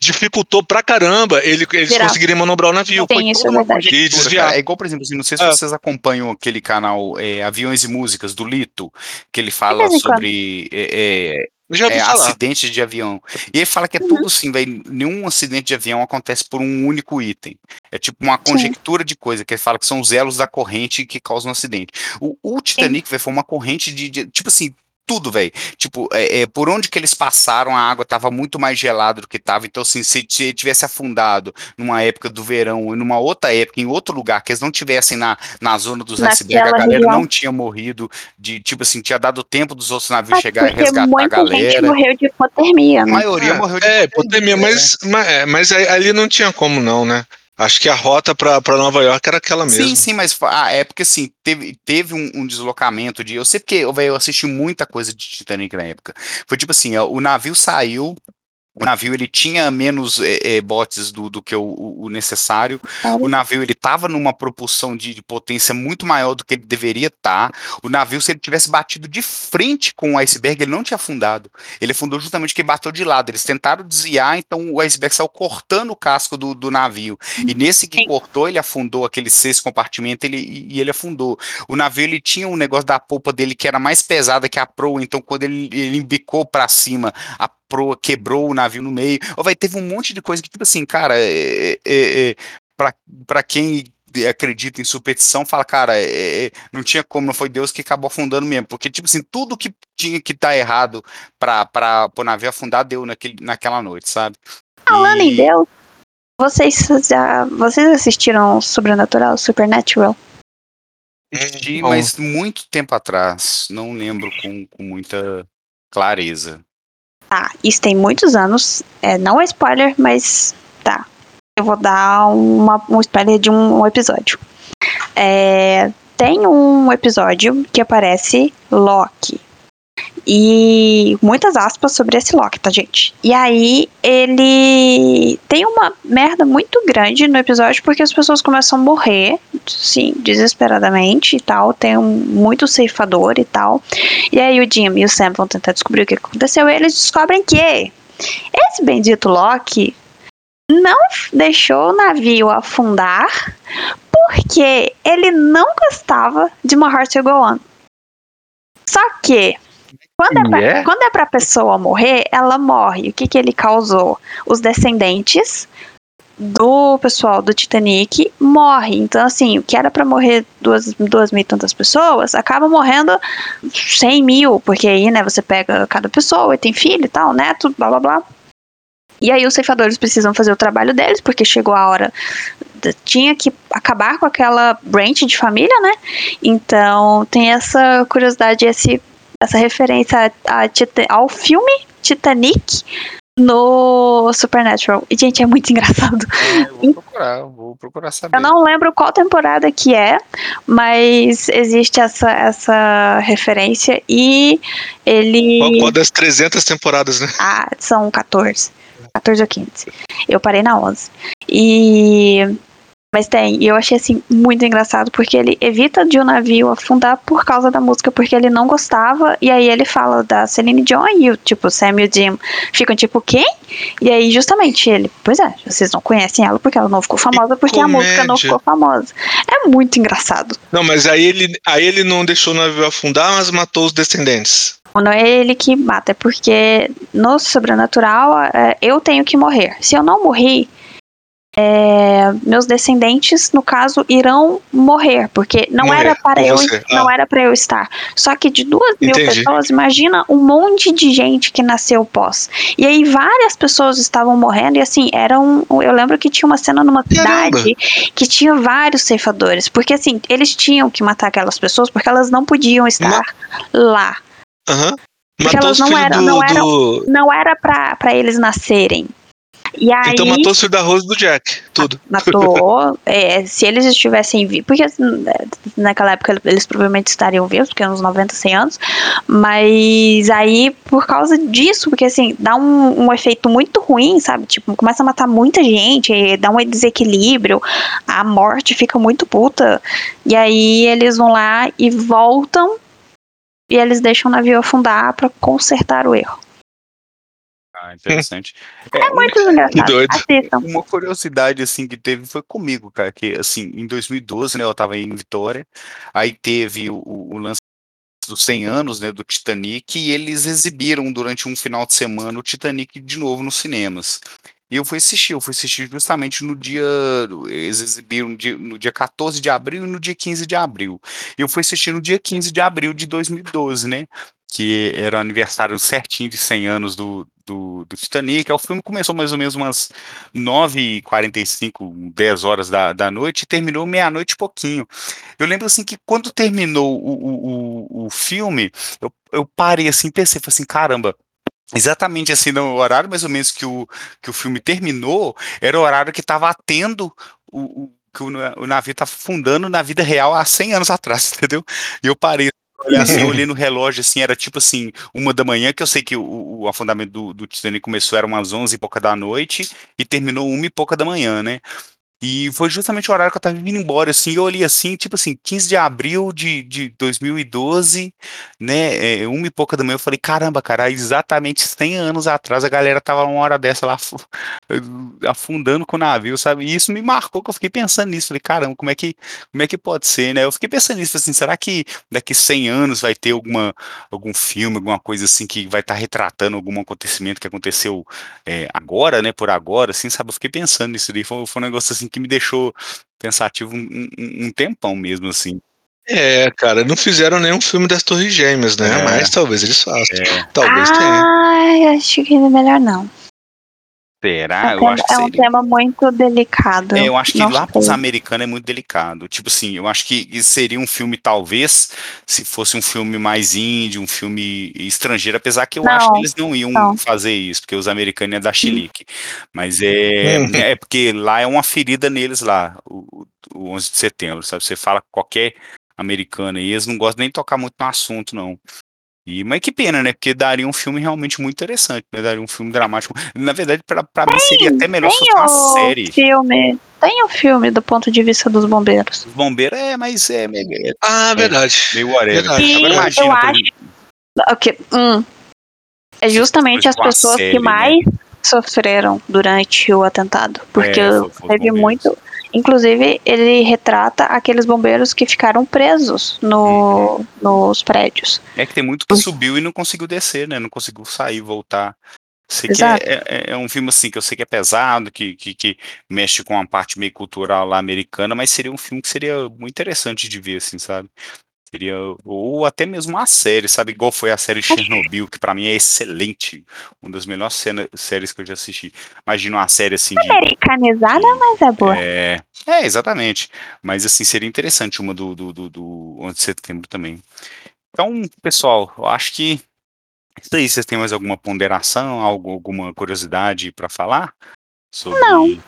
dificultou pra caramba ele, eles Virar. conseguirem manobrar o navio. Tem isso, é verdade. E desviar. É igual, por exemplo, assim, não sei se é. vocês acompanham aquele canal é, Aviões e Músicas do Lito, que ele fala sobre é, é, acidentes de avião. E ele fala que é uhum. tudo assim, velho. Nenhum acidente de avião acontece por um único item. É tipo uma conjectura Sim. de coisa, que ele fala que são os elos da corrente que causam um acidente. O, o Titanic, véio, foi uma corrente de, de, Tipo assim, tudo, velho. Tipo, é, é, por onde que eles passaram, a água tava muito mais gelada do que tava. Então, assim, se tivesse afundado numa época do verão e numa outra época, em outro lugar, que eles não tivessem na, na zona dos icebergs, a galera região. não tinha morrido de, tipo assim, tinha dado tempo dos outros navios é chegar e resgatar a galera. Gente morreu de hipotermia, né? A maioria é, morreu de é, hipotermia. mas, mas, é, mas ali não tinha como não, né? Acho que a rota para Nova York era aquela mesma. Sim, sim, mas ah, é porque assim, teve, teve um, um, deslocamento de. Eu sei porque eu, eu assisti muita coisa de Titanic na época. Foi tipo assim: o navio saiu o navio ele tinha menos é, é, botes do, do que o, o necessário. O navio ele estava numa propulsão de, de, potência muito maior do que ele deveria estar. Tá. O navio, se ele tivesse batido de frente com o iceberg, ele não tinha afundado. Ele afundou justamente porque bateu de lado. Eles tentaram desviar, então o iceberg saiu cortando o casco do, do navio. E nesse que Sim. cortou, ele afundou aquele sexto compartimento ele, e ele afundou. O navio ele tinha um negócio da polpa dele que era mais pesada que a proa, então quando ele, ele embicou para cima, a proa quebrou o navio no meio. Ou vai, teve um monte de coisa que, tipo assim, cara, é, é, é, pra, pra quem acredita em superstição, fala, cara, é, é, não tinha como, não foi Deus que acabou afundando mesmo. Porque, tipo assim, tudo que tinha que estar tá errado pra, pra, o navio afundar deu naquele, naquela noite, sabe? Falando e... em Deus, vocês já. Vocês assistiram Sobrenatural, Supernatural? Assisti, mas muito tempo atrás. Não lembro com, com muita clareza. Tá, isso tem muitos anos. É, não é spoiler, mas tá. Eu vou dar uma, um spoiler de um, um episódio. É, tem um episódio que aparece Loki. E muitas aspas sobre esse Loki, tá, gente? E aí ele tem uma merda muito grande no episódio porque as pessoas começam a morrer, sim, desesperadamente e tal. Tem um, muito ceifador e tal. E aí o Jim e o Sam vão tentar descobrir o que aconteceu e eles descobrem que esse bendito Loki não deixou o navio afundar porque ele não gostava de uma Heart to Go On. Só que quando é, pra, yeah. quando é pra pessoa morrer, ela morre. O que, que ele causou? Os descendentes do pessoal do Titanic morre. Então, assim, o que era para morrer duas, duas mil e tantas pessoas, acaba morrendo cem mil, porque aí, né, você pega cada pessoa e tem filho e tal, neto, blá blá blá. E aí os ceifadores precisam fazer o trabalho deles, porque chegou a hora. Tinha que acabar com aquela branch de família, né? Então tem essa curiosidade, esse, essa referência a, a, ao filme Titanic no Supernatural. E, gente, é muito engraçado. É, vou procurar, vou procurar saber. Eu não lembro qual temporada que é, mas existe essa, essa referência e ele... Qual, qual das 300 temporadas, né? Ah, são 14. 14 ou 15. Eu parei na 11. E mas tem, e eu achei assim muito engraçado porque ele evita de um navio afundar por causa da música, porque ele não gostava, e aí ele fala da Celine Dion e o tipo Sam e o Jim ficam tipo, quem? E aí justamente ele, pois é, vocês não conhecem ela porque ela não ficou famosa, porque a música não ficou famosa. É muito engraçado. Não, mas aí ele, aí ele não deixou o navio afundar, mas matou os descendentes. Não é ele que mata, é porque no sobrenatural é, eu tenho que morrer. Se eu não morrer, é, meus descendentes, no caso, irão morrer, porque não morrer, era para eu ah. não era para eu estar. Só que de duas mil Entendi. pessoas, imagina um monte de gente que nasceu pós. E aí várias pessoas estavam morrendo e assim era um, eu lembro que tinha uma cena numa Caramba. cidade que tinha vários ceifadores, porque assim eles tinham que matar aquelas pessoas porque elas não podiam estar Ma lá. Uhum. Porque elas não eram, do, não eram, do... não era para eles nascerem. E aí, então matou o da Rose do Jack, tudo. Matou. é, se eles estivessem vivos, porque assim, é, naquela época eles provavelmente estariam vivos, porque é uns 90, 100 anos. Mas aí, por causa disso, porque assim, dá um, um efeito muito ruim, sabe? Tipo, começa a matar muita gente, dá um desequilíbrio, a morte fica muito puta. E aí eles vão lá e voltam e eles deixam o navio afundar para consertar o erro. Ah, interessante. É, é muito engraçado. Assistam. Uma curiosidade, assim, que teve foi comigo, cara, que, assim, em 2012, né, eu tava em Vitória, aí teve o, o lance dos 100 anos, né, do Titanic, e eles exibiram durante um final de semana o Titanic de novo nos cinemas. E eu fui assistir, eu fui assistir justamente no dia. Eles exibiram no dia 14 de abril e no dia 15 de abril. Eu fui assistir no dia 15 de abril de 2012, né? Que era aniversário certinho de 100 anos do, do, do Titanic. O filme começou mais ou menos umas 9h45, 10 horas da, da noite e terminou meia-noite e pouquinho. Eu lembro assim que quando terminou o, o, o filme, eu, eu parei assim, pensei, falei assim, caramba exatamente assim no horário mais ou menos que o, que o filme terminou, era o horário que estava atendo o, o, que o, o navio estava fundando na vida real há 100 anos atrás, entendeu? E eu parei olhar assim, eu olhei no relógio, assim, era tipo assim, uma da manhã, que eu sei que o, o afundamento do, do Titanic começou, era umas 11 e pouca da noite, e terminou uma e pouca da manhã, né? E foi justamente o horário que eu tava vindo embora, assim, eu olhei assim, tipo assim, 15 de abril de, de 2012, né, é, uma e pouca da manhã, eu falei, caramba, cara, exatamente 100 anos atrás a galera tava uma hora dessa lá afundando com o navio, sabe, e isso me marcou, que eu fiquei pensando nisso, falei, caramba, como é que, como é que pode ser, né, eu fiquei pensando nisso, assim, será que daqui 100 anos vai ter alguma, algum filme, alguma coisa assim, que vai estar tá retratando algum acontecimento que aconteceu é, agora, né, por agora, assim, sabe, eu fiquei pensando nisso daí, foi, foi um negócio assim, que me deixou pensativo um, um, um tempão mesmo, assim. É, cara, não fizeram nenhum filme das Torres Gêmeas, né? É. Mas talvez eles façam. É. Talvez tenha. Ai, acho que é melhor não. Será? É, eu acho que é um tema muito delicado. É, eu acho que lá para os americanos é muito delicado. Tipo assim, eu acho que seria um filme, talvez, se fosse um filme mais índio, um filme estrangeiro, apesar que eu não, acho que eles não iam não. fazer isso, porque os americanos é da chilique. Mas é, uhum. é porque lá é uma ferida neles lá, o, o 11 de setembro, sabe? Você fala qualquer americano e eles não gostam nem de tocar muito no assunto, não. E, mas que pena, né? Porque daria um filme realmente muito interessante, né? Daria um filme dramático. Na verdade, pra, pra tem, mim seria até melhor se fosse uma série. Filme. Tem um filme do ponto de vista dos bombeiros. Os bombeiros é, mas é meio. É, ah, verdade. É, meio whatever. Verdade. Agora imagina. Eu acho... Ok. Hum. É justamente as pessoas série, que né? mais né? Sofreram durante o atentado. Porque é, teve muito. Inclusive, ele retrata aqueles bombeiros que ficaram presos no, uhum. nos prédios. É que tem muito que subiu e não conseguiu descer, né? Não conseguiu sair, voltar. Sei que é, é, é, um filme assim que eu sei que é pesado, que, que, que, mexe com uma parte meio cultural lá americana, mas seria um filme que seria muito interessante de ver, assim, sabe? Seria, ou até mesmo uma série, sabe? Igual foi a série Chernobyl, que para mim é excelente. Uma das melhores cena, séries que eu já assisti. Imagina uma série assim. De, Americanizada, de, mas é boa. É, é, exatamente. Mas assim, seria interessante uma do, do, do, do 11 de setembro também. Então, pessoal, eu acho que isso aí, vocês têm mais alguma ponderação, algo, alguma curiosidade para falar? Sobre... Não.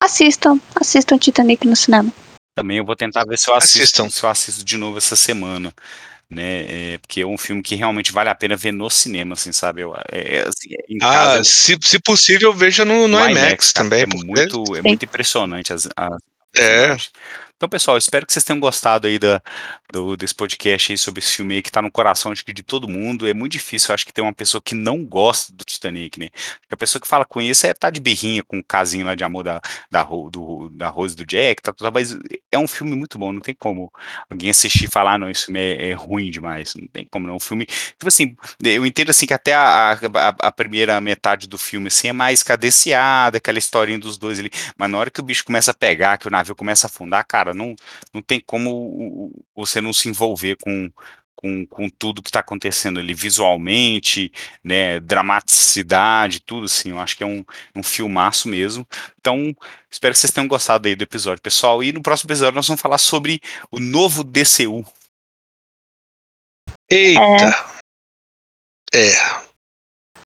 Assistam, assistam Titanic no cinema. Também eu vou tentar ver se eu assisto, se eu assisto de novo essa semana. Né, é, porque é um filme que realmente vale a pena ver no cinema, assim, sabe? Eu, é, assim, é, ah, casa, se, se possível, veja no, no, no IMAX, IMAX também. É muito, é muito impressionante as, as é. Então, pessoal, espero que vocês tenham gostado aí da, do, desse podcast aí sobre esse filme aí que tá no coração de, de todo mundo. É muito difícil, eu acho que tem uma pessoa que não gosta do Titanic, né? A pessoa que fala com isso é tá de birrinha com o casinho lá de amor da, da, do, da Rose do Jack, tá tudo, mas é um filme muito bom, não tem como alguém assistir e falar, não, filme é, é, ruim demais, não tem como não. Um filme, tipo assim, eu entendo assim que até a, a, a, primeira metade do filme assim é mais cadenciada, aquela historinha dos dois ali, mas na hora que o bicho começa a pegar, que o navio começa a afundar, cara, não, não tem como você não se envolver com, com, com tudo que está acontecendo ali visualmente, né, dramaticidade, tudo assim, eu acho que é um, um filmaço mesmo. Então, espero que vocês tenham gostado aí do episódio, pessoal. E no próximo episódio nós vamos falar sobre o novo DCU. Eita! É. é.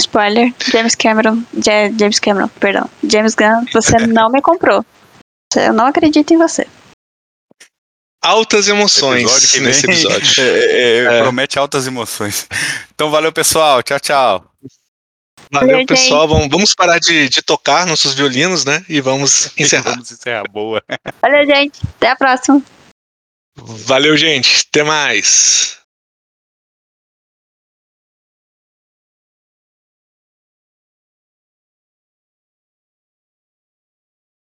Spoiler, James Cameron, James Cameron, perdão, James Gunn, você não me comprou. Eu não acredito em você altas emoções episódio nesse episódio. É, é, é, é, promete altas emoções. Então valeu, pessoal. Tchau, tchau. Valeu, pessoal. Vamos, vamos parar de, de, tocar nossos violinos, né? E vamos encerrar. vamos encerrar. Boa. Valeu, gente. Até a próxima. Valeu, gente. Até mais.